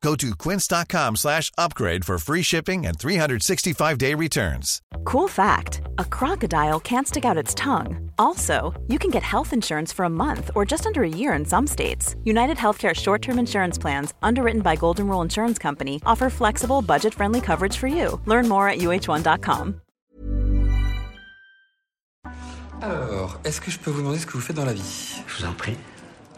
Go to quince.com slash upgrade for free shipping and 365-day returns. Cool fact a crocodile can't stick out its tongue. Also, you can get health insurance for a month or just under a year in some states. United Healthcare short term insurance plans, underwritten by Golden Rule Insurance Company, offer flexible, budget friendly coverage for you. Learn more at uh1.com. Alors, est-ce que je peux vous demander ce que vous faites dans la vie Je vous en prie.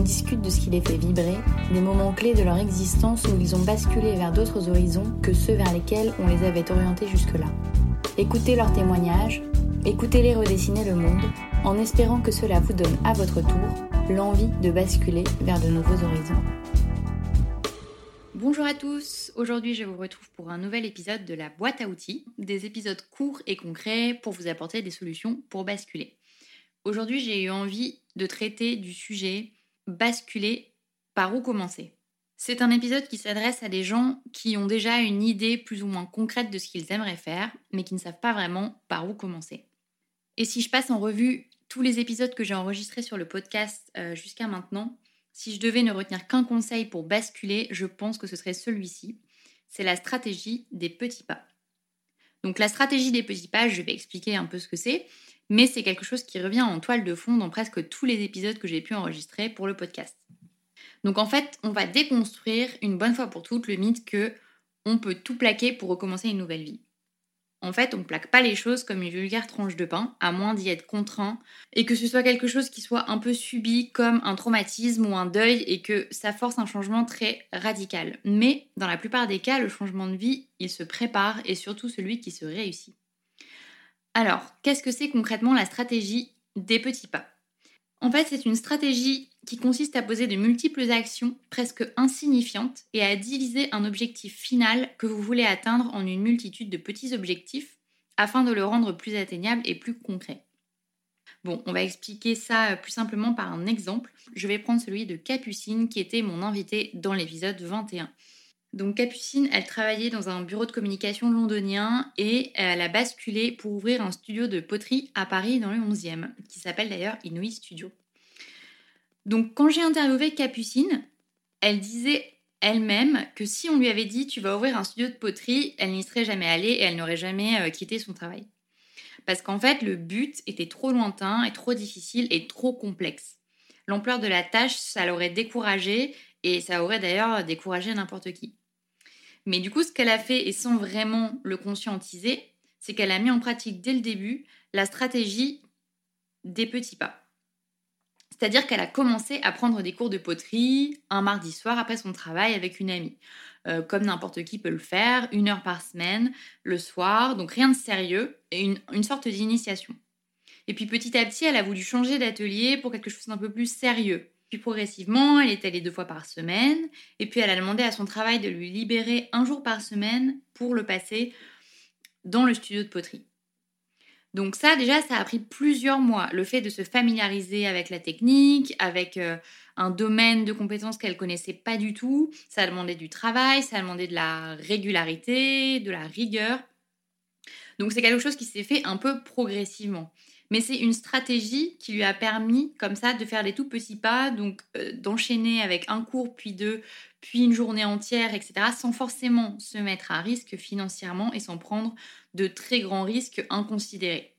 On discute de ce qui les fait vibrer, des moments clés de leur existence où ils ont basculé vers d'autres horizons que ceux vers lesquels on les avait orientés jusque-là. Écoutez leurs témoignages, écoutez-les redessiner le monde, en espérant que cela vous donne à votre tour l'envie de basculer vers de nouveaux horizons. Bonjour à tous, aujourd'hui je vous retrouve pour un nouvel épisode de la boîte à outils, des épisodes courts et concrets pour vous apporter des solutions pour basculer. Aujourd'hui j'ai eu envie de traiter du sujet basculer, par où commencer C'est un épisode qui s'adresse à des gens qui ont déjà une idée plus ou moins concrète de ce qu'ils aimeraient faire, mais qui ne savent pas vraiment par où commencer. Et si je passe en revue tous les épisodes que j'ai enregistrés sur le podcast euh, jusqu'à maintenant, si je devais ne retenir qu'un conseil pour basculer, je pense que ce serait celui-ci. C'est la stratégie des petits pas. Donc la stratégie des petits pas, je vais expliquer un peu ce que c'est mais c'est quelque chose qui revient en toile de fond dans presque tous les épisodes que j'ai pu enregistrer pour le podcast. Donc en fait, on va déconstruire une bonne fois pour toutes le mythe que on peut tout plaquer pour recommencer une nouvelle vie. En fait, on ne plaque pas les choses comme une vulgaire tranche de pain, à moins d'y être contraint, et que ce soit quelque chose qui soit un peu subi comme un traumatisme ou un deuil, et que ça force un changement très radical. Mais dans la plupart des cas, le changement de vie, il se prépare, et surtout celui qui se réussit. Alors, qu'est-ce que c'est concrètement la stratégie des petits pas? En fait, c'est une stratégie qui consiste à poser de multiples actions presque insignifiantes et à diviser un objectif final que vous voulez atteindre en une multitude de petits objectifs afin de le rendre plus atteignable et plus concret. Bon, on va expliquer ça plus simplement par un exemple. Je vais prendre celui de Capucine qui était mon invité dans l'épisode 21. Donc Capucine, elle travaillait dans un bureau de communication londonien et elle a basculé pour ouvrir un studio de poterie à Paris dans le 11e, qui s'appelle d'ailleurs Inouï Studio. Donc quand j'ai interviewé Capucine, elle disait elle-même que si on lui avait dit tu vas ouvrir un studio de poterie, elle n'y serait jamais allée et elle n'aurait jamais euh, quitté son travail. Parce qu'en fait, le but était trop lointain et trop difficile et trop complexe. L'ampleur de la tâche, ça l'aurait découragée et ça aurait d'ailleurs découragé n'importe qui. Mais du coup, ce qu'elle a fait, et sans vraiment le conscientiser, c'est qu'elle a mis en pratique dès le début la stratégie des petits pas. C'est-à-dire qu'elle a commencé à prendre des cours de poterie un mardi soir après son travail avec une amie. Euh, comme n'importe qui peut le faire, une heure par semaine, le soir, donc rien de sérieux, et une, une sorte d'initiation. Et puis petit à petit, elle a voulu changer d'atelier pour quelque chose d'un peu plus sérieux. Puis progressivement, elle est allée deux fois par semaine, et puis elle a demandé à son travail de lui libérer un jour par semaine pour le passer dans le studio de poterie. Donc ça, déjà, ça a pris plusieurs mois. Le fait de se familiariser avec la technique, avec euh, un domaine de compétences qu'elle connaissait pas du tout, ça a demandé du travail, ça a demandé de la régularité, de la rigueur. Donc c'est quelque chose qui s'est fait un peu progressivement. Mais c'est une stratégie qui lui a permis, comme ça, de faire des tout petits pas, donc euh, d'enchaîner avec un cours, puis deux, puis une journée entière, etc., sans forcément se mettre à risque financièrement et sans prendre de très grands risques inconsidérés.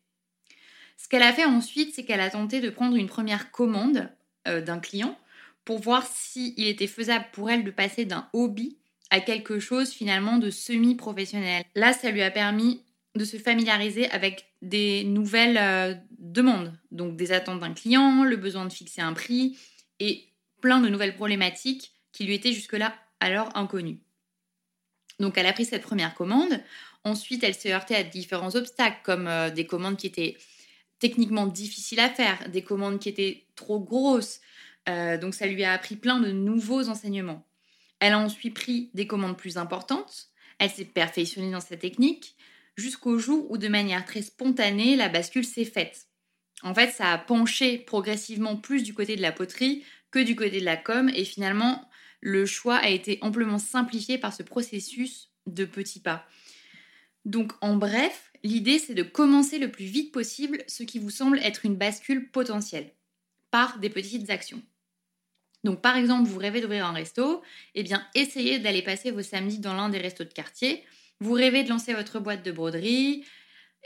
Ce qu'elle a fait ensuite, c'est qu'elle a tenté de prendre une première commande euh, d'un client pour voir s'il était faisable pour elle de passer d'un hobby à quelque chose finalement de semi-professionnel. Là, ça lui a permis de se familiariser avec des nouvelles euh, demandes, donc des attentes d'un client, le besoin de fixer un prix et plein de nouvelles problématiques qui lui étaient jusque-là alors inconnues. Donc elle a pris cette première commande. Ensuite, elle s'est heurtée à différents obstacles, comme euh, des commandes qui étaient techniquement difficiles à faire, des commandes qui étaient trop grosses. Euh, donc ça lui a appris plein de nouveaux enseignements. Elle a ensuite pris des commandes plus importantes. Elle s'est perfectionnée dans sa technique jusqu'au jour où de manière très spontanée, la bascule s'est faite. En fait, ça a penché progressivement plus du côté de la poterie que du côté de la com et finalement, le choix a été amplement simplifié par ce processus de petits pas. Donc en bref, l'idée c'est de commencer le plus vite possible ce qui vous semble être une bascule potentielle par des petites actions. Donc par exemple, vous rêvez d'ouvrir un resto, eh bien essayez d'aller passer vos samedis dans l'un des restos de quartier vous rêvez de lancer votre boîte de broderie,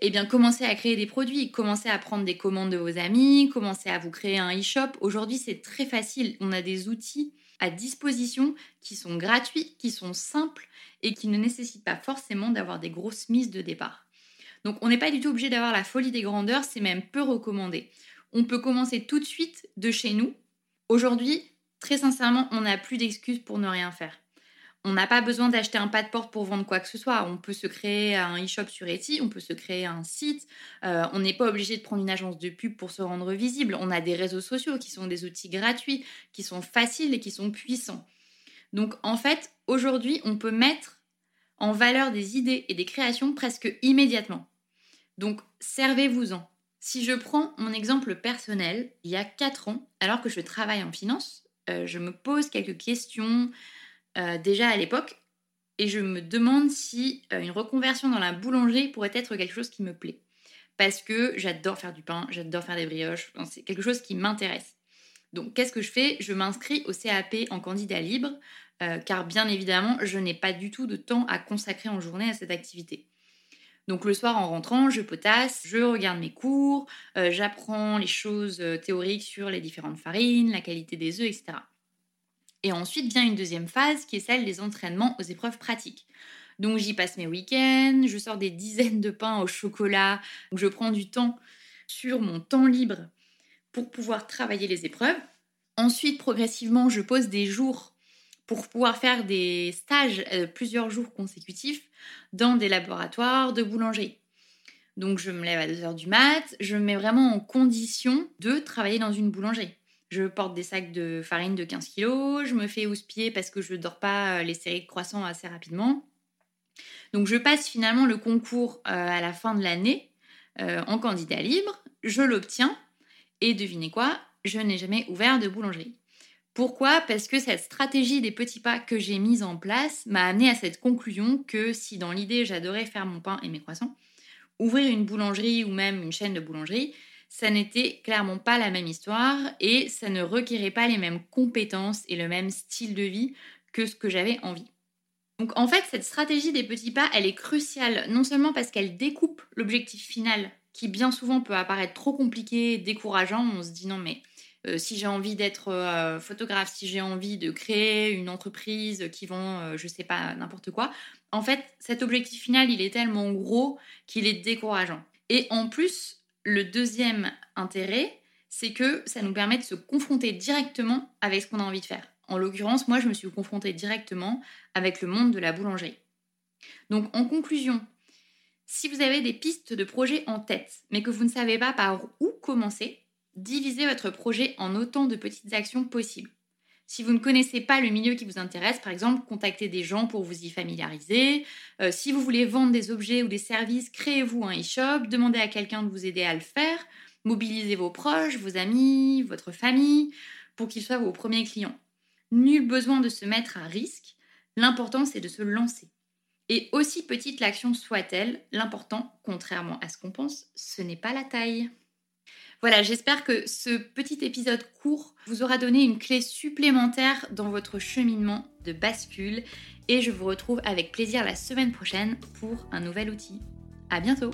eh bien, commencez à créer des produits, commencez à prendre des commandes de vos amis, commencez à vous créer un e-shop. Aujourd'hui, c'est très facile. On a des outils à disposition qui sont gratuits, qui sont simples et qui ne nécessitent pas forcément d'avoir des grosses mises de départ. Donc, on n'est pas du tout obligé d'avoir la folie des grandeurs, c'est même peu recommandé. On peut commencer tout de suite de chez nous. Aujourd'hui, très sincèrement, on n'a plus d'excuses pour ne rien faire. On n'a pas besoin d'acheter un pas de porte pour vendre quoi que ce soit. On peut se créer un e-shop sur Etsy, on peut se créer un site. Euh, on n'est pas obligé de prendre une agence de pub pour se rendre visible. On a des réseaux sociaux qui sont des outils gratuits, qui sont faciles et qui sont puissants. Donc en fait, aujourd'hui, on peut mettre en valeur des idées et des créations presque immédiatement. Donc servez-vous-en. Si je prends mon exemple personnel, il y a 4 ans, alors que je travaille en finance, euh, je me pose quelques questions euh, déjà à l'époque. Et je me demande si euh, une reconversion dans la boulangerie pourrait être quelque chose qui me plaît. Parce que j'adore faire du pain, j'adore faire des brioches, c'est quelque chose qui m'intéresse. Donc qu'est-ce que je fais? Je m'inscris au CAP en candidat libre, euh, car bien évidemment, je n'ai pas du tout de temps à consacrer en journée à cette activité. Donc le soir en rentrant, je potasse, je regarde mes cours, j'apprends les choses théoriques sur les différentes farines, la qualité des œufs, etc. Et ensuite vient une deuxième phase qui est celle des entraînements aux épreuves pratiques. Donc j'y passe mes week-ends, je sors des dizaines de pains au chocolat, je prends du temps sur mon temps libre pour pouvoir travailler les épreuves. Ensuite, progressivement, je pose des jours pour pouvoir faire des stages euh, plusieurs jours consécutifs dans des laboratoires de boulangerie. Donc je me lève à 2h du mat, je me mets vraiment en condition de travailler dans une boulangerie. Je porte des sacs de farine de 15 kg, je me fais housse-pied parce que je ne dors pas euh, les séries de croissants assez rapidement. Donc je passe finalement le concours euh, à la fin de l'année euh, en candidat libre, je l'obtiens et devinez quoi, je n'ai jamais ouvert de boulangerie. Pourquoi? Parce que cette stratégie des petits pas que j'ai mise en place m'a amené à cette conclusion que si dans l'idée j'adorais faire mon pain et mes croissants, ouvrir une boulangerie ou même une chaîne de boulangerie, ça n'était clairement pas la même histoire et ça ne requérait pas les mêmes compétences et le même style de vie que ce que j'avais envie. Donc en fait, cette stratégie des petits pas, elle est cruciale, non seulement parce qu'elle découpe l'objectif final, qui bien souvent peut apparaître trop compliqué, décourageant, on se dit non mais euh, si j'ai envie d'être euh, photographe, si j'ai envie de créer une entreprise qui vend, euh, je sais pas, n'importe quoi, en fait, cet objectif final, il est tellement gros qu'il est décourageant. Et en plus, le deuxième intérêt, c'est que ça nous permet de se confronter directement avec ce qu'on a envie de faire. En l'occurrence, moi, je me suis confrontée directement avec le monde de la boulangerie. Donc, en conclusion, si vous avez des pistes de projets en tête, mais que vous ne savez pas par où commencer, divisez votre projet en autant de petites actions possibles. Si vous ne connaissez pas le milieu qui vous intéresse, par exemple, contactez des gens pour vous y familiariser. Euh, si vous voulez vendre des objets ou des services, créez-vous un e-shop, demandez à quelqu'un de vous aider à le faire, mobilisez vos proches, vos amis, votre famille, pour qu'ils soient vos premiers clients. Nul besoin de se mettre à risque, l'important c'est de se lancer. Et aussi petite l'action soit-elle, l'important, contrairement à ce qu'on pense, ce n'est pas la taille. Voilà, j'espère que ce petit épisode court vous aura donné une clé supplémentaire dans votre cheminement de bascule et je vous retrouve avec plaisir la semaine prochaine pour un nouvel outil. À bientôt!